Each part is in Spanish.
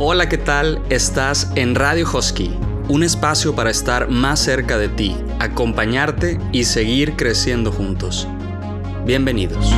Hola, ¿qué tal? Estás en Radio Husky, un espacio para estar más cerca de ti, acompañarte y seguir creciendo juntos. Bienvenidos.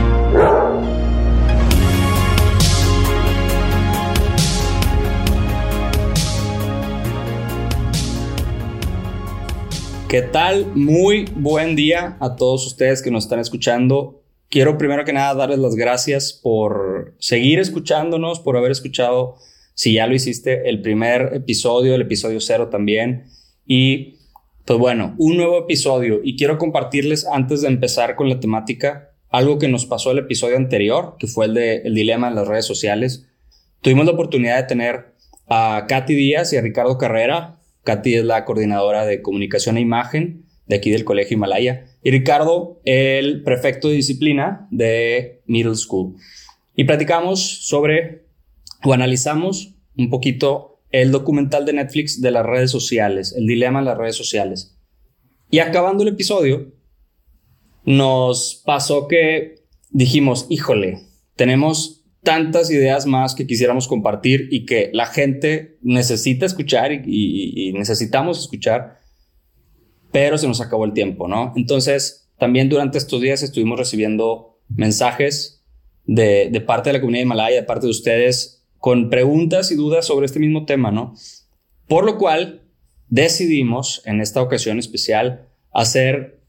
¿Qué tal? Muy buen día a todos ustedes que nos están escuchando. Quiero primero que nada darles las gracias por seguir escuchándonos, por haber escuchado si ya lo hiciste, el primer episodio, el episodio cero también. Y pues bueno, un nuevo episodio. Y quiero compartirles antes de empezar con la temática algo que nos pasó el episodio anterior, que fue el de el dilema en las redes sociales. Tuvimos la oportunidad de tener a Katy Díaz y a Ricardo Carrera. Katy es la coordinadora de comunicación e imagen de aquí del Colegio Himalaya. Y Ricardo, el prefecto de disciplina de Middle School. Y platicamos sobre o analizamos un poquito el documental de Netflix de las redes sociales, el dilema en las redes sociales. Y acabando el episodio, nos pasó que dijimos, híjole, tenemos tantas ideas más que quisiéramos compartir y que la gente necesita escuchar y, necesitamos escuchar, pero se nos acabó el tiempo, ¿no? Entonces, también durante estos días estuvimos recibiendo mensajes de, de parte de la comunidad de Himalaya, de parte de ustedes, con preguntas y dudas sobre este mismo tema, ¿no? Por lo cual decidimos en esta ocasión especial hacer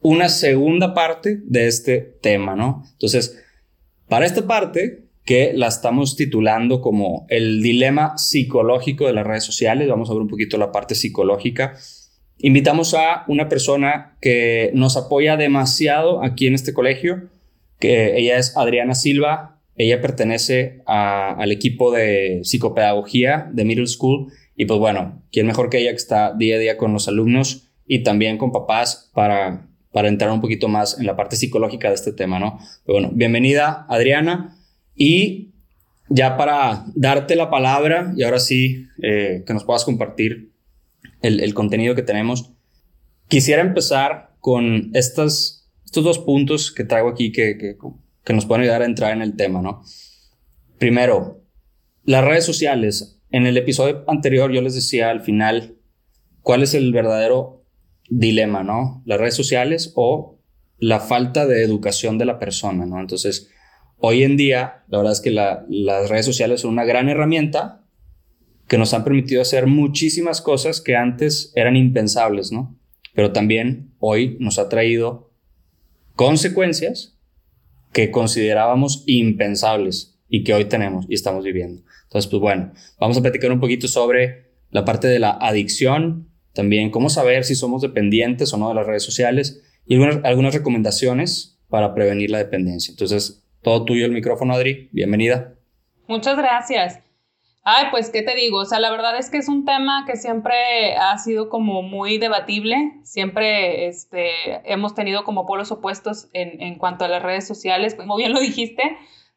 una segunda parte de este tema, ¿no? Entonces, para esta parte, que la estamos titulando como el dilema psicológico de las redes sociales, vamos a ver un poquito la parte psicológica. Invitamos a una persona que nos apoya demasiado aquí en este colegio, que ella es Adriana Silva, ella pertenece al equipo de psicopedagogía de Middle School y pues bueno, ¿quién mejor que ella que está día a día con los alumnos y también con papás para, para entrar un poquito más en la parte psicológica de este tema, ¿no? Pero bueno, bienvenida Adriana y ya para darte la palabra y ahora sí eh, que nos puedas compartir el, contenido que tenemos, quisiera empezar con estos dos puntos que traigo aquí que, que que nos pueden ayudar a entrar en el tema, ¿no? Primero, las redes sociales. En el episodio anterior yo les decía al final cuál es el verdadero dilema, ¿no? Las redes sociales o la falta de educación de la persona, ¿no? Entonces, hoy en día, la verdad es que las redes sociales son una gran herramienta que nos han permitido hacer muchísimas cosas que antes eran impensables, ¿no? Pero también hoy nos ha traído consecuencias que considerábamos impensables y que hoy tenemos y estamos viviendo. Entonces, pues bueno, vamos a platicar un poquito sobre la parte de la adicción, también cómo saber si somos dependientes o no de las redes sociales y algunas, algunas recomendaciones para prevenir la dependencia. Entonces, todo tuyo el micrófono, Adri. Bienvenida. Muchas gracias. Ay, pues, ¿qué te digo? O sea, la verdad es que es un tema que siempre ha sido como muy debatible. Siempre este, hemos tenido como polos opuestos en, en cuanto a las redes sociales, como bien lo dijiste,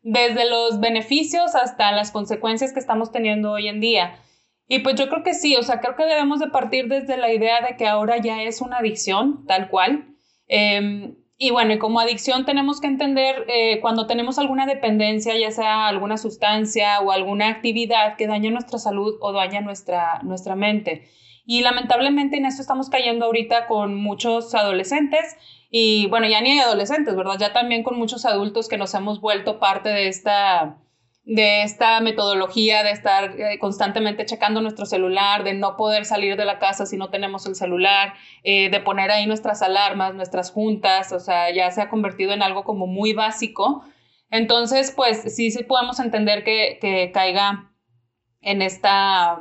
desde los beneficios hasta las consecuencias que estamos teniendo hoy en día. Y pues yo creo que sí, o sea, creo que debemos de partir desde la idea de que ahora ya es una adicción, tal cual. Eh, y bueno, y como adicción tenemos que entender eh, cuando tenemos alguna dependencia, ya sea alguna sustancia o alguna actividad que daña nuestra salud o daña nuestra, nuestra mente. Y lamentablemente en esto estamos cayendo ahorita con muchos adolescentes y bueno, ya ni adolescentes, ¿verdad? Ya también con muchos adultos que nos hemos vuelto parte de esta de esta metodología de estar eh, constantemente checando nuestro celular, de no poder salir de la casa si no tenemos el celular, eh, de poner ahí nuestras alarmas, nuestras juntas, o sea, ya se ha convertido en algo como muy básico. Entonces, pues sí, sí podemos entender que, que caiga en esta,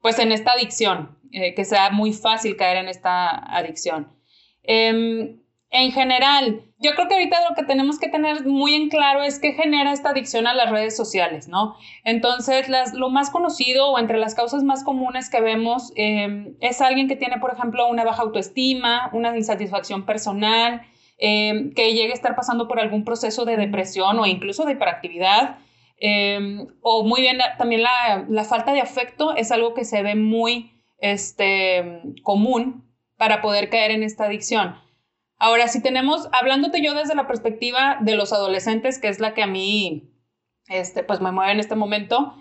pues en esta adicción, eh, que sea muy fácil caer en esta adicción. Em, en general, yo creo que ahorita lo que tenemos que tener muy en claro es que genera esta adicción a las redes sociales, ¿no? Entonces, lo más conocido o entre las causas más comunes que vemos em, es alguien que tiene, por ejemplo, una baja autoestima, una insatisfacción personal, em, que llegue a estar pasando por algún proceso de depresión o incluso de hiperactividad. Em, o muy bien, también la, la, falta de afecto es algo que se ve muy este, común para poder caer en esta adicción. Ahora, si tenemos, hablándote yo desde la perspectiva de los adolescentes, que es la que a mí, este, pues me mueve en este momento,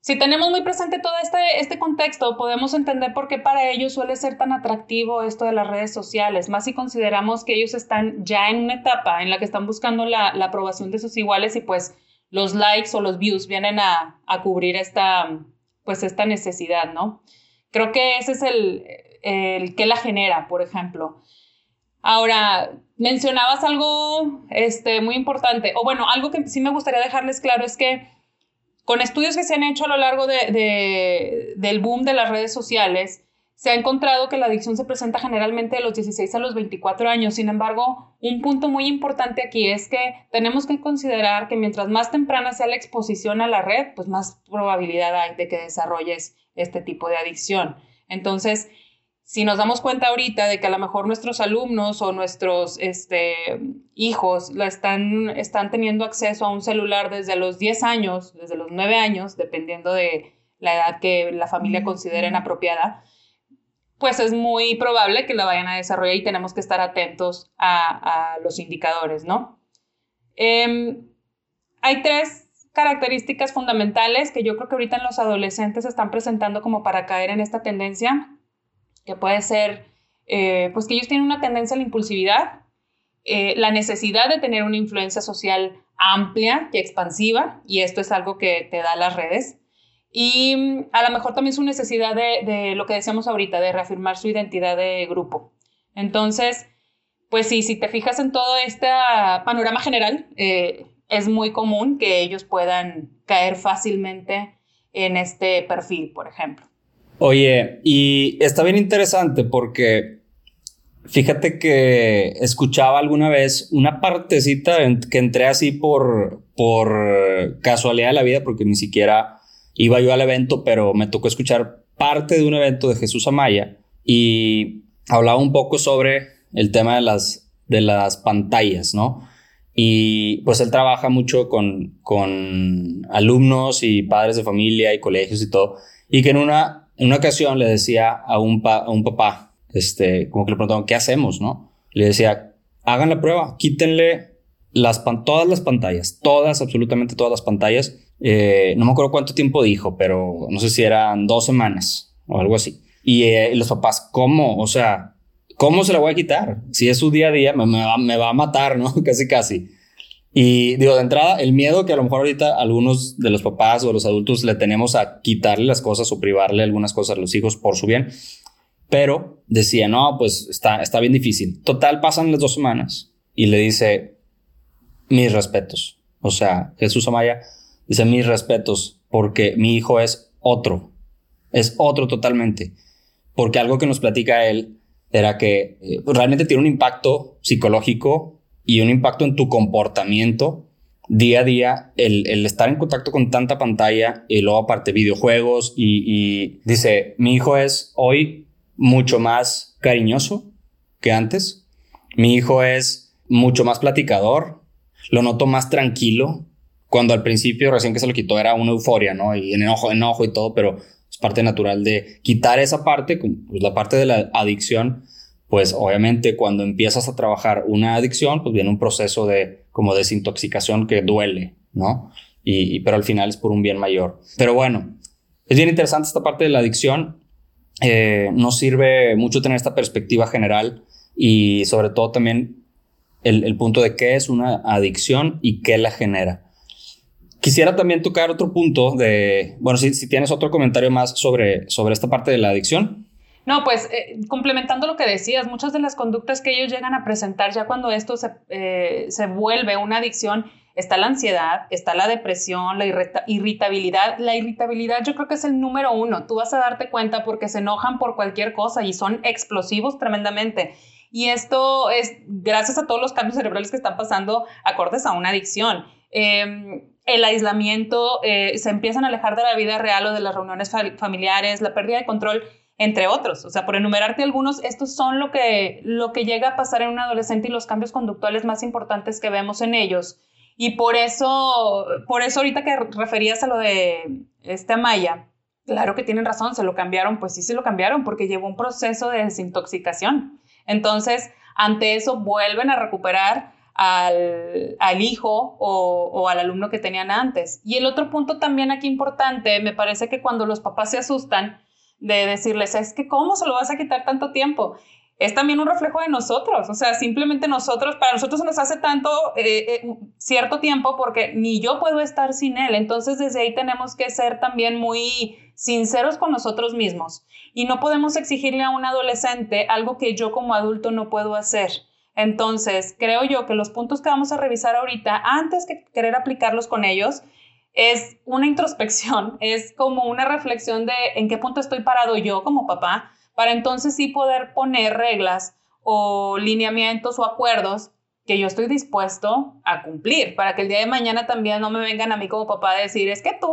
si tenemos muy presente todo este, este contexto, podemos entender por qué para ellos suele ser tan atractivo esto de las redes sociales, más si consideramos que ellos están ya en una etapa en la que están buscando la, la aprobación de sus iguales y pues los likes o los views vienen a, a, cubrir esta, pues esta necesidad, ¿no? Creo que ese es el, el que la genera, por ejemplo. Ahora, mencionabas algo este, muy importante, o bueno, algo que sí me gustaría dejarles claro es que con estudios que se han hecho a lo largo de, del boom de las redes sociales, se ha encontrado que la adicción se presenta generalmente de los 16 a los 24 años. Sin embargo, un punto muy importante aquí es que tenemos que considerar que mientras más temprana sea la exposición a la red, pues más probabilidad hay de que desarrolles este tipo de adicción. Entonces, si nos damos cuenta ahorita de que a lo mejor nuestros alumnos o nuestros este, hijos lo están, están teniendo acceso a un celular desde los 10 años, desde los 9 años, dependiendo de la edad que la familia considere apropiada, pues es muy probable que la vayan a desarrollar y tenemos que estar atentos a, los indicadores, ¿no? Em, hay tres características fundamentales que yo creo que ahorita en los adolescentes se están presentando como para caer en esta tendencia que puede ser, eh, pues que ellos tienen una tendencia a la impulsividad, eh, la necesidad de tener una influencia social amplia y expansiva, y esto es algo que te da las redes, y mm, a lo mejor también su necesidad de, lo que decíamos ahorita, de reafirmar su identidad de grupo. Entonces, pues sí, si te fijas en todo este panorama general, eh, es muy común que ellos puedan caer fácilmente en este perfil, por ejemplo. Oye, y está bien interesante porque fíjate que escuchaba alguna vez una partecita que entré así por, por casualidad de la vida, porque ni siquiera iba yo al evento, pero me tocó escuchar parte de un evento de Jesús Amaya y hablaba un poco sobre el tema de las, de las pantallas, ¿no? Y pues él trabaja mucho con, con alumnos y padres de familia y colegios y todo, y que en una en una ocasión le decía a un, a un papá, este, como que le preguntaban, ¿qué hacemos? ¿No? Le decía, hagan la prueba, quítenle las todas las pantallas, todas, absolutamente todas las pantallas. Eh, no me acuerdo cuánto tiempo dijo, pero no sé si eran dos semanas o algo así. Y eh, los papás, ¿cómo? O sea, ¿cómo se la voy a quitar? Si es su día a día, me, va, me va, a matar, ¿no? casi, casi. Y digo, de entrada, el miedo que a lo mejor ahorita algunos de los papás o los adultos le tenemos a quitarle las cosas o privarle algunas cosas a los hijos por su bien. Pero decía, no, pues está, está bien difícil. Total, pasan las dos semanas y le dice, mis respetos. O sea, Jesús Amaya dice, mis respetos, porque mi hijo es otro. Es otro totalmente. Porque algo que nos platica él era que eh, realmente tiene un impacto psicológico y un impacto en tu comportamiento día a día, el, estar en contacto con tanta pantalla y luego aparte videojuegos y, dice, mi hijo es hoy mucho más cariñoso que antes, mi hijo es mucho más platicador, lo noto más tranquilo, cuando al principio recién que se lo quitó era una euforia, ¿no? Y en enojo, enojo y todo, pero es parte natural de quitar esa parte, pues la parte de la adicción, pues obviamente cuando empiezas a trabajar una adicción, pues viene un proceso de como desintoxicación que duele, ¿no? Y, pero al final es por un bien mayor. Pero bueno, es bien interesante esta parte de la adicción. Eh, nos sirve mucho tener esta perspectiva general y sobre todo también el, punto de qué es una adicción y qué la genera. Quisiera también tocar otro punto de, bueno, si, si tienes otro comentario más sobre, sobre esta parte de la adicción. No, pues eh, complementando lo que decías, muchas de las conductas que ellos llegan a presentar ya cuando esto se, eh, se vuelve una adicción, está la ansiedad, está la depresión, la irritabilidad. La irritabilidad yo creo que es el número uno. Tú vas a darte cuenta porque se enojan por cualquier cosa y son explosivos tremendamente. Y esto es gracias a todos los cambios cerebrales que están pasando acordes a una adicción. Em, el aislamiento, eh, se empiezan a alejar de la vida real o de las reuniones familiares, la pérdida de control entre otros. O sea, por enumerarte algunos, estos son lo que, lo que llega a pasar en un adolescente y los cambios conductuales más importantes que vemos en ellos. Y por eso, por eso ahorita que referías a lo de este Maya, claro que tienen razón, se lo cambiaron, pues sí se lo cambiaron porque llevó un proceso de desintoxicación. Entonces, ante eso vuelven a recuperar al, al hijo o, al alumno que tenían antes. Y el otro punto también aquí importante, me parece que cuando los papás se asustan de decirles, es que ¿cómo se lo vas a quitar tanto tiempo? es también un reflejo de nosotros. O sea, simplemente nosotros, para nosotros se nos hace tanto eh, eh, cierto tiempo porque ni yo puedo estar sin él. Entonces, desde ahí tenemos que ser también muy sinceros con nosotros mismos. Y no podemos exigirle a un adolescente algo que yo como adulto no puedo hacer. Entonces, creo yo que los puntos que vamos a revisar ahorita, antes que querer aplicarlos con ellos, es una introspección, es como una reflexión de en qué punto estoy parado yo como papá, para entonces sí poder poner reglas o lineamientos o acuerdos que yo estoy dispuesto a cumplir, para que el día de mañana también no me vengan a mí como papá a decir, es que tú,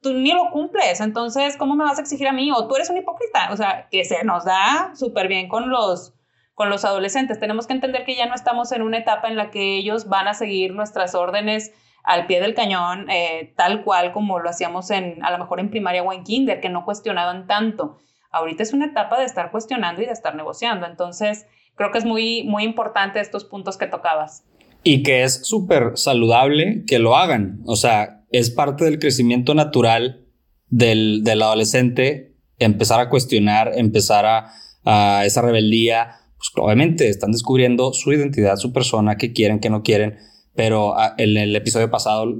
tú ni lo cumples, entonces, ¿cómo me vas a exigir a mí? O tú eres un hipócrita. O sea, que se nos da súper bien con los, con los adolescentes. Tenemos que entender que ya no estamos en una etapa en la que ellos van a seguir nuestras órdenes al pie del cañón, eh, tal cual como lo hacíamos en, a lo mejor en primaria o en kinder, que no cuestionaban tanto. Ahorita es una etapa de estar cuestionando y de estar negociando. Entonces, creo que es muy, muy importante estos puntos que tocabas. Y que es súper saludable que lo hagan. O sea, es parte del crecimiento natural del, del adolescente empezar a cuestionar, empezar a, esa rebeldía. Pues obviamente están descubriendo su identidad, su persona, qué quieren, qué no quieren. Pero ah, en el episodio pasado,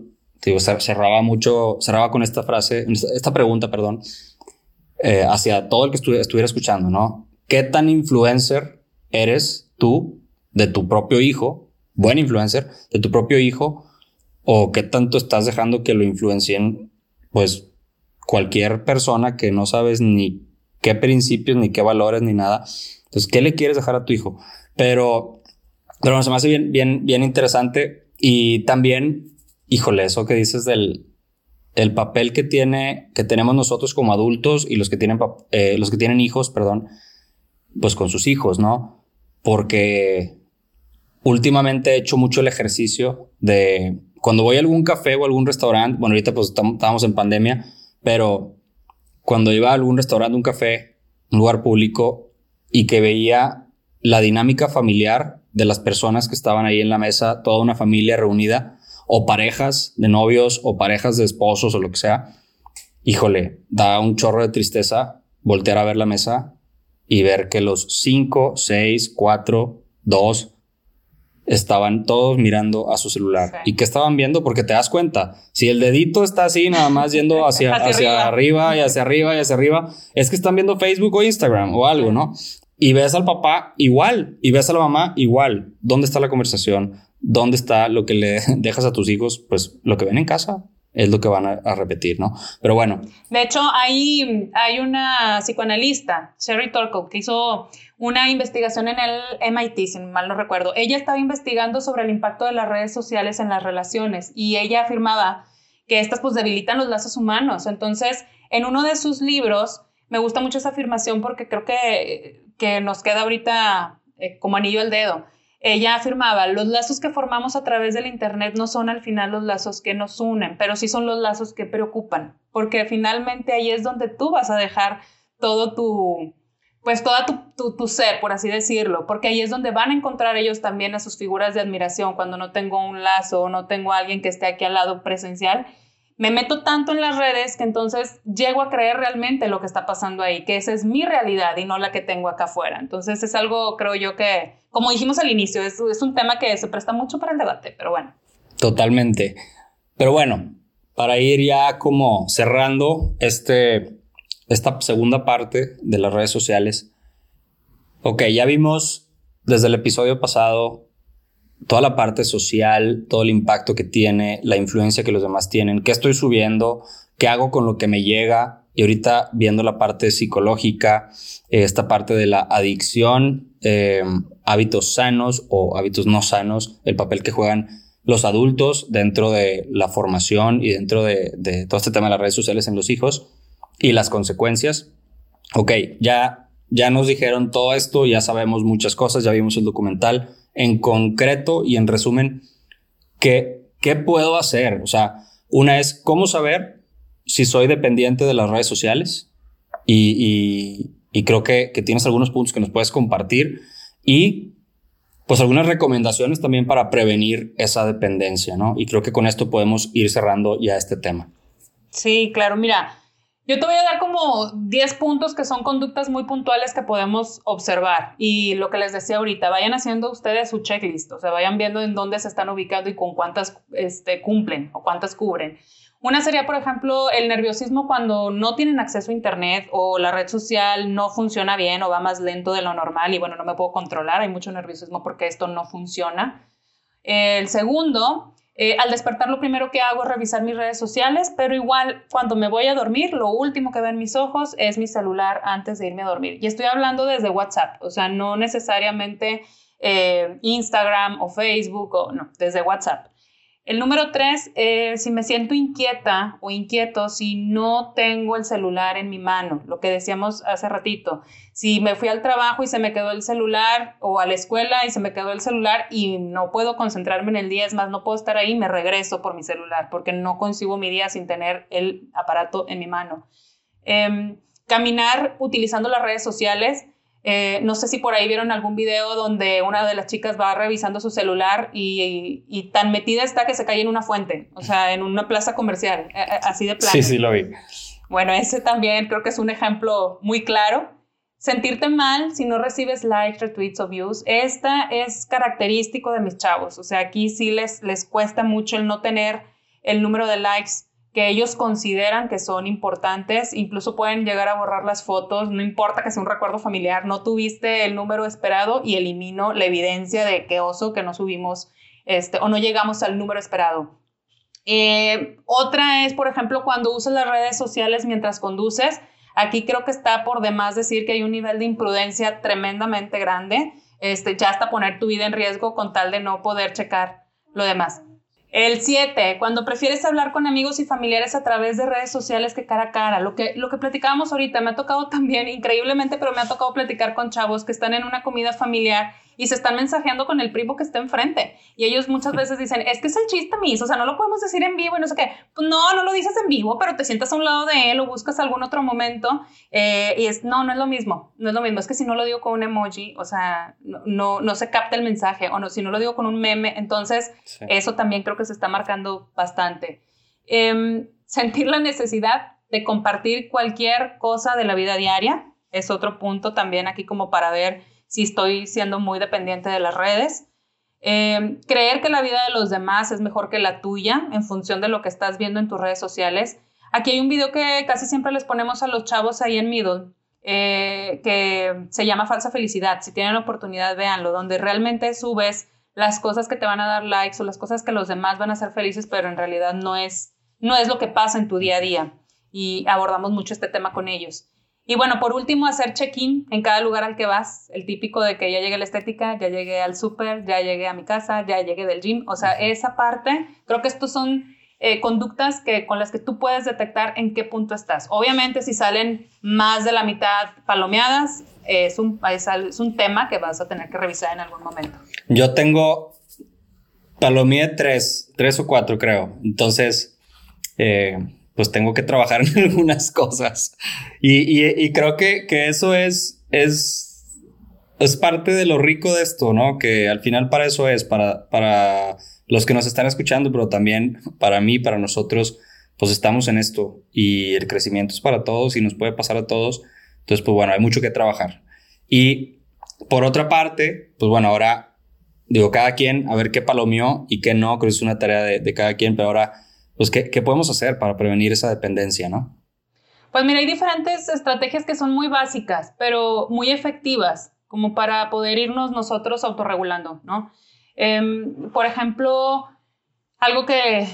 digo, cerraba mucho, cerraba con esta frase, esta pregunta, perdón, eh, hacia todo el que estuviera escuchando, ¿no? ¿Qué tan influencer eres tú de tu propio hijo, buen influencer, de tu propio hijo, o qué tanto estás dejando que lo influencien, pues, cualquier persona que no sabes ni qué principios, ni qué valores, ni nada? Entonces, ¿qué le quieres dejar a tu hijo? Pero, pero se me hace bien, bien, bien interesante y también, híjole, eso que dices del, el papel que tiene, que tenemos nosotros como adultos y los que tienen, eh, los que tienen hijos, perdón, pues con sus hijos, ¿no? Porque últimamente he hecho mucho el ejercicio de cuando voy a algún café o algún restaurante, bueno, ahorita pues estamos en pandemia, pero cuando iba a algún restaurante, un café, un lugar público y que veía la dinámica familiar de las personas que estaban ahí en la mesa, toda una familia reunida, o parejas de novios o parejas de esposos o lo que sea, híjole, da un chorro de tristeza voltear a ver la mesa y ver que los cinco, seis, cuatro, dos estaban todos mirando a su celular. ¿Y qué estaban viendo? Porque te das cuenta, si el dedito está así, nada más yendo hacia, hacia, arriba. y hacia arriba y hacia arriba, es que están viendo Facebook o Instagram o algo, ¿no? Y ves al papá igual, y ves a la mamá igual. ¿Dónde está la conversación? ¿dónde está lo que le dejas a tus hijos? Pues lo que ven en casa es lo que van a, repetir, ¿no? Pero bueno. De hecho, hay, hay una psicoanalista, Sherry Torko, que hizo una investigación en el MIT, si mal no recuerdo. Ella estaba investigando sobre el impacto de las redes sociales en las relaciones y ella afirmaba que estas pues debilitan los lazos humanos. Entonces, en uno de sus libros, me gusta mucho esa afirmación porque creo que, que nos queda ahorita eh, como anillo al dedo. Ella afirmaba, los lazos que formamos a través del Internet no son al final los lazos que nos unen, pero sí son los lazos que preocupan, porque finalmente ahí es donde tú vas a dejar todo tu, pues toda tu, tu, ser, por así decirlo, porque ahí es donde van a encontrar ellos también a sus figuras de admiración cuando no tengo un lazo o no tengo a alguien que esté aquí al lado presencial me meto tanto en las redes que entonces llego a creer realmente lo que está pasando ahí, que esa es mi realidad y no la que tengo acá afuera. Entonces es algo, creo yo, que, como dijimos al inicio, es, un tema que se presta mucho para el debate, pero bueno. Totalmente. Pero bueno, para ir ya como cerrando este, esta segunda parte de las redes sociales. Ok, ya vimos desde el episodio pasado toda la parte social, todo el impacto que tiene, la influencia que los demás tienen, qué estoy subiendo, qué hago con lo que me llega. Y ahorita viendo la parte psicológica, esta parte de la adicción, eh, hábitos sanos o hábitos no sanos, el papel que juegan los adultos dentro de la formación y dentro de, de todo este tema de las redes sociales en los hijos y las consecuencias. Ok, ya, ya nos dijeron todo esto, ya sabemos muchas cosas, ya vimos el documental en concreto y en resumen, ¿qué, qué puedo hacer? O sea, una es cómo saber si soy dependiente de las redes sociales y, y, creo que, que, tienes algunos puntos que nos puedes compartir y pues algunas recomendaciones también para prevenir esa dependencia, ¿no? Y creo que con esto podemos ir cerrando ya este tema. Sí, claro, mira, yo te voy a dar como 10 puntos que son conductas muy puntuales que podemos observar. Y lo que les decía ahorita, vayan haciendo ustedes su checklist, o sea, vayan viendo en dónde se están ubicando y con cuántas este, cumplen o cuántas cubren. Una sería, por ejemplo, el nerviosismo cuando no tienen acceso a Internet o la red social no funciona bien o va más lento de lo normal y bueno, no me puedo controlar, hay mucho nerviosismo porque esto no funciona. El segundo eh, al despertar lo primero que hago es revisar mis redes sociales, pero igual cuando me voy a dormir, lo último que ven mis ojos es mi celular antes de irme a dormir. Y estoy hablando desde WhatsApp, o sea, no necesariamente eh, Instagram o Facebook, o no, desde WhatsApp. El número tres, eh, si me siento inquieta o inquieto, si no tengo el celular en mi mano, lo que decíamos hace ratito, si me fui al trabajo y se me quedó el celular o a la escuela y se me quedó el celular y no puedo concentrarme en el día, es más, no puedo estar ahí, me regreso por mi celular porque no concibo mi día sin tener el aparato en mi mano. Em, caminar utilizando las redes sociales eh, no sé si por ahí vieron algún video donde una de las chicas va revisando su celular y, tan metida está que se cae en una fuente, o sea, en una plaza comercial, eh, eh, así de plano. Sí, sí, lo vi. Bueno, ese también creo que es un ejemplo muy claro. Sentirte mal si no recibes likes, retweets o views, esta es característico de mis chavos. O sea, aquí sí les, les cuesta mucho el no tener el número de likes que ellos consideran que son importantes, incluso pueden llegar a borrar las fotos, no importa que sea un recuerdo familiar, no tuviste el número esperado y elimino la evidencia de que oso que no subimos este, o no llegamos al número esperado. Eh, otra es, por ejemplo, cuando usas las redes sociales mientras conduces. Aquí creo que está por demás decir que hay un nivel de imprudencia tremendamente grande, este, ya hasta poner tu vida en riesgo con tal de no poder checar lo demás. El 7, cuando prefieres hablar con amigos y familiares a través de redes sociales que cara a cara. Lo que, lo que platicábamos ahorita, me ha tocado también, increíblemente, pero me ha tocado platicar con chavos que están en una comida familiar y se están mensajeando con el primo que está enfrente. Y ellos muchas veces dicen, es que es el chiste, mis, o sea, no lo podemos decir en vivo y no sé qué. Pues no, no lo dices en vivo, pero te sientas a un lado de él o buscas algún otro momento. Eh, y es, no, no es lo mismo, no es lo mismo. Es que si no lo digo con un emoji, o sea, no, no, se capta el mensaje, o no, si no lo digo con un meme, entonces eso también creo que se está marcando bastante. Em, sentir la necesidad de compartir cualquier cosa de la vida diaria es otro punto también aquí como para ver si estoy siendo muy dependiente de las redes. Eh, creer que la vida de los demás es mejor que la tuya en función de lo que estás viendo en tus redes sociales. Aquí hay un video que casi siempre les ponemos a los chavos ahí en Middle, eh, que se llama Falsa Felicidad. Si tienen la oportunidad, véanlo, donde realmente subes las cosas que te van a dar likes o las cosas que los demás van a hacer felices, pero en realidad no es, no es lo que pasa en tu día a día. Y abordamos mucho este tema con ellos. Y bueno, por último, hacer check-in en cada lugar al que vas, el típico de que ya llegué a la estética, ya llegué al súper, ya llegué a mi casa, ya llegué del gym, o sea, esa parte, creo que estos son eh, conductas que, con las que tú puedes detectar en qué punto estás. Obviamente, si salen más de la mitad palomeadas, es, un, es, un tema que vas a tener que revisar en algún momento. Yo tengo palomía tres, tres o cuatro, creo. Entonces, eh, pues tengo que trabajar en algunas cosas. Y, creo que, eso es, es, es parte de lo rico de esto, ¿no? Que al final para eso es, para, para los que nos están escuchando, pero también para mí, para nosotros, pues estamos en esto y el crecimiento es para todos y nos puede pasar a todos. Entonces, pues bueno, hay mucho que trabajar. Y por otra parte, pues bueno, ahora digo, cada quien a ver qué palomeó y qué no, creo que es una tarea de cada quien, pero ahora pues, ¿qué, ¿qué, podemos hacer para prevenir esa dependencia, no? Pues mira, hay diferentes estrategias que son muy básicas, pero muy efectivas, como para poder irnos nosotros autorregulando, ¿no? Em, por ejemplo, algo que,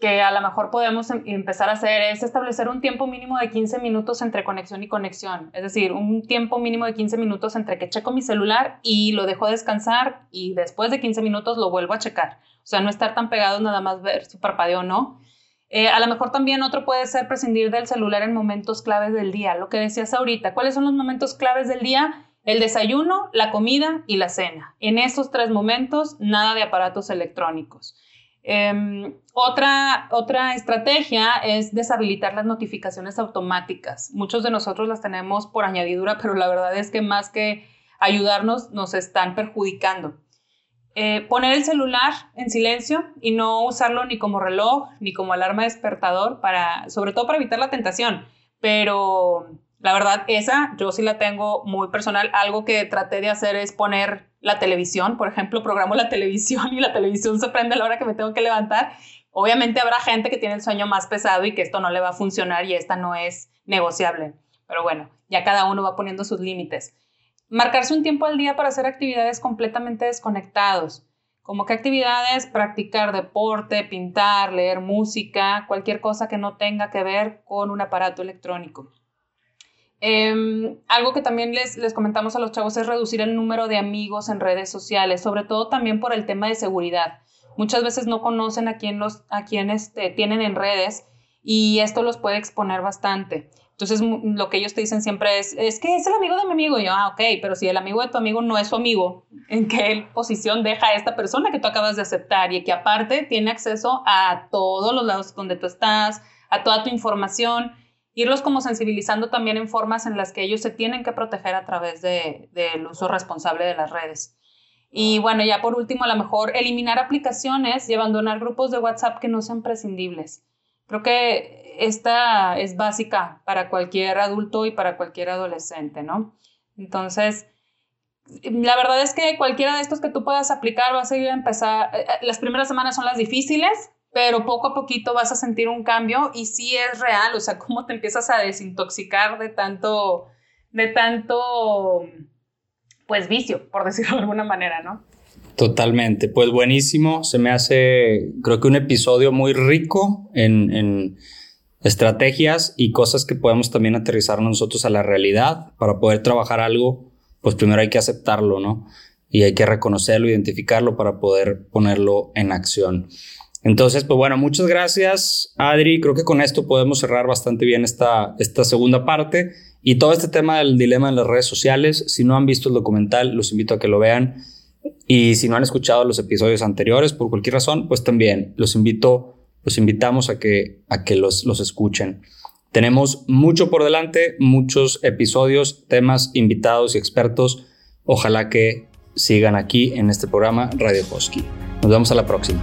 que a lo mejor podemos em, empezar a hacer es establecer un tiempo mínimo de 15 minutos entre conexión y conexión. Es decir, un tiempo mínimo de 15 minutos entre que checo mi celular y lo dejo descansar y después de 15 minutos lo vuelvo a checar. O sea, no estar tan pegados nada más ver su parpadeo o no. Eh, a lo mejor también otro puede ser prescindir del celular en momentos claves del día. Lo que decías ahorita, ¿cuáles son los momentos claves del día? El desayuno, la comida y la cena. En esos tres momentos, nada de aparatos electrónicos. Em, otra, otra estrategia es deshabilitar las notificaciones automáticas. Muchos de nosotros las tenemos por añadidura, pero la verdad es que más que ayudarnos, nos están perjudicando. Eh, poner el celular en silencio y no usarlo ni como reloj ni como alarma despertador para, sobre todo para evitar la tentación. Pero la verdad, esa yo sí la tengo muy personal. Algo que traté de hacer es poner la televisión. Por ejemplo, programo la televisión y la televisión se prende a la hora que me tengo que levantar. Obviamente habrá gente que tiene el sueño más pesado y que esto no le va a funcionar y esta no es negociable. Pero bueno, ya cada uno va poniendo sus límites. Marcarse un tiempo al día para hacer actividades completamente desconectados. Como qué actividades, practicar deporte, pintar, leer música, cualquier cosa que no tenga que ver con un aparato electrónico. Em, algo que también les, les comentamos a los chavos es reducir el número de amigos en redes sociales, sobre todo también por el tema de seguridad. Muchas veces no conocen a quién, los, este, tienen en redes y esto los puede exponer bastante. Entonces, lo que ellos te dicen siempre es, es que es el amigo de mi amigo. Y yo, ah, ok, pero si el amigo de tu amigo no es su amigo, ¿en qué posición deja a esta persona que tú acabas de aceptar y que aparte tiene acceso a todos los lados donde tú estás, a toda tu información? irlos como sensibilizando también en formas en las que ellos se tienen que proteger a través del uso responsable de las redes. Y bueno, ya por último, a lo mejor eliminar aplicaciones y abandonar grupos de WhatsApp que no sean prescindibles. Creo que esta es básica para cualquier adulto y para cualquier adolescente, ¿no? Entonces, la verdad es que cualquiera de estos que tú puedas aplicar va a seguir a empezar. Eh, eh, las primeras semanas son las difíciles, pero poco a poquito vas a sentir un cambio y sí es real, o sea, cómo te empiezas a desintoxicar de tanto, de tanto, pues vicio, por decirlo de alguna manera, ¿no? Totalmente, pues buenísimo, se me hace, creo que un episodio muy rico en, en estrategias y cosas que podemos también aterrizar nosotros a la realidad para poder trabajar algo, pues primero hay que aceptarlo, ¿no? Y hay que reconocerlo, identificarlo para poder ponerlo en acción. Entonces, pues bueno, muchas gracias, Adri. Creo que con esto podemos cerrar bastante bien esta, esta segunda parte. Y todo este tema del dilema en las redes sociales, si no han visto el documental, los invito a que lo vean. Y si no han escuchado los episodios anteriores por cualquier razón, pues también los invito, los invitamos a que, a que los, los escuchen. Tenemos mucho por delante, muchos episodios, temas, invitados y expertos. Ojalá que sigan aquí en este programa Radio Hosky. Nos vemos a la próxima.